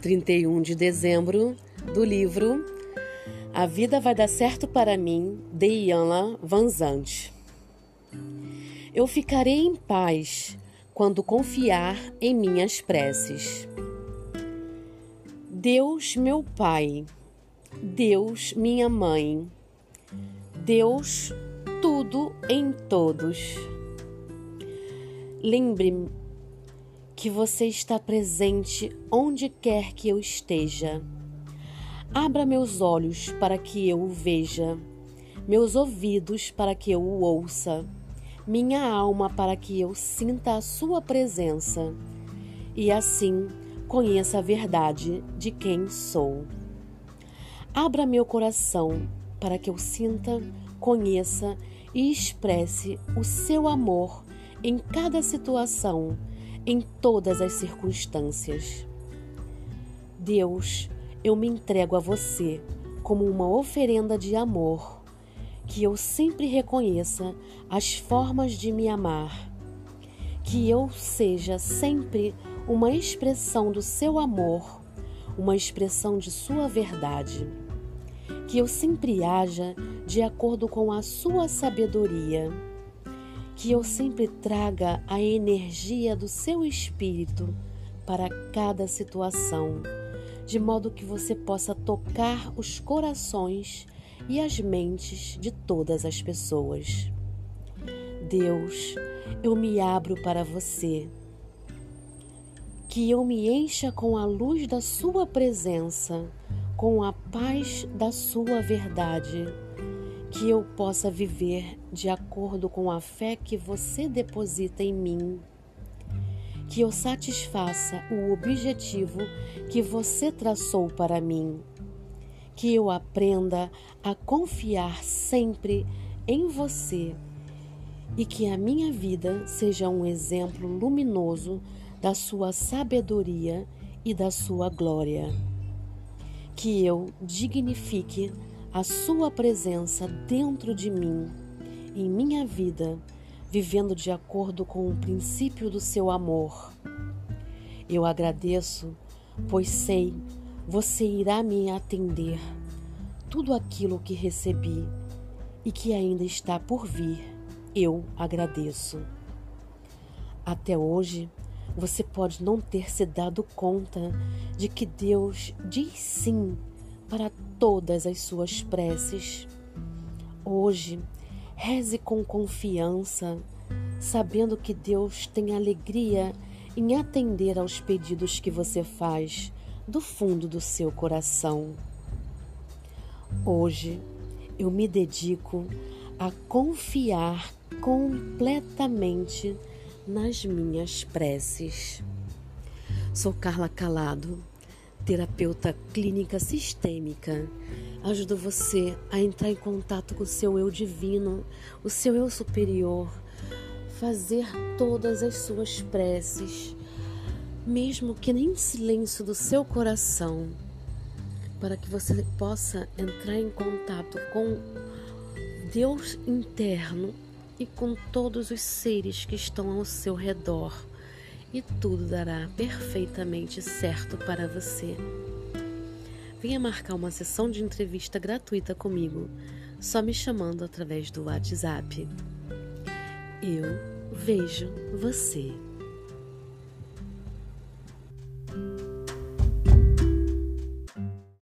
31 de dezembro, do livro A Vida Vai Dar Certo para Mim, de Iana Vanzante. Eu ficarei em paz quando confiar em minhas preces. Deus, meu Pai, Deus, minha mãe, Deus, tudo em todos. Lembre-me que você está presente onde quer que eu esteja. Abra meus olhos para que eu o veja, meus ouvidos para que eu o ouça, minha alma para que eu sinta a sua presença e assim conheça a verdade de quem sou. Abra meu coração para que eu sinta, conheça e expresse o seu amor em cada situação em todas as circunstâncias. Deus, eu me entrego a você como uma oferenda de amor, que eu sempre reconheça as formas de me amar, que eu seja sempre uma expressão do seu amor, uma expressão de sua verdade, que eu sempre haja de acordo com a sua sabedoria que eu sempre traga a energia do seu espírito para cada situação, de modo que você possa tocar os corações e as mentes de todas as pessoas. Deus, eu me abro para você. Que eu me encha com a luz da Sua presença, com a paz da Sua verdade que eu possa viver de acordo com a fé que você deposita em mim, que eu satisfaça o objetivo que você traçou para mim, que eu aprenda a confiar sempre em você. E que a minha vida seja um exemplo luminoso da sua sabedoria e da sua glória. Que eu dignifique a Sua presença dentro de mim, em minha vida, vivendo de acordo com o princípio do Seu amor. Eu agradeço, pois sei você irá me atender tudo aquilo que recebi e que ainda está por vir. Eu agradeço. Até hoje, você pode não ter se dado conta de que Deus diz sim para todas as suas preces. Hoje, reze com confiança, sabendo que Deus tem alegria em atender aos pedidos que você faz do fundo do seu coração. Hoje, eu me dedico a confiar completamente nas minhas preces. Sou Carla Calado terapeuta clínica sistêmica. Ajudo você a entrar em contato com o seu eu divino, o seu eu superior, fazer todas as suas preces, mesmo que nem em silêncio do seu coração, para que você possa entrar em contato com Deus interno e com todos os seres que estão ao seu redor e tudo dará perfeitamente certo para você. Venha marcar uma sessão de entrevista gratuita comigo, só me chamando através do WhatsApp. Eu vejo você.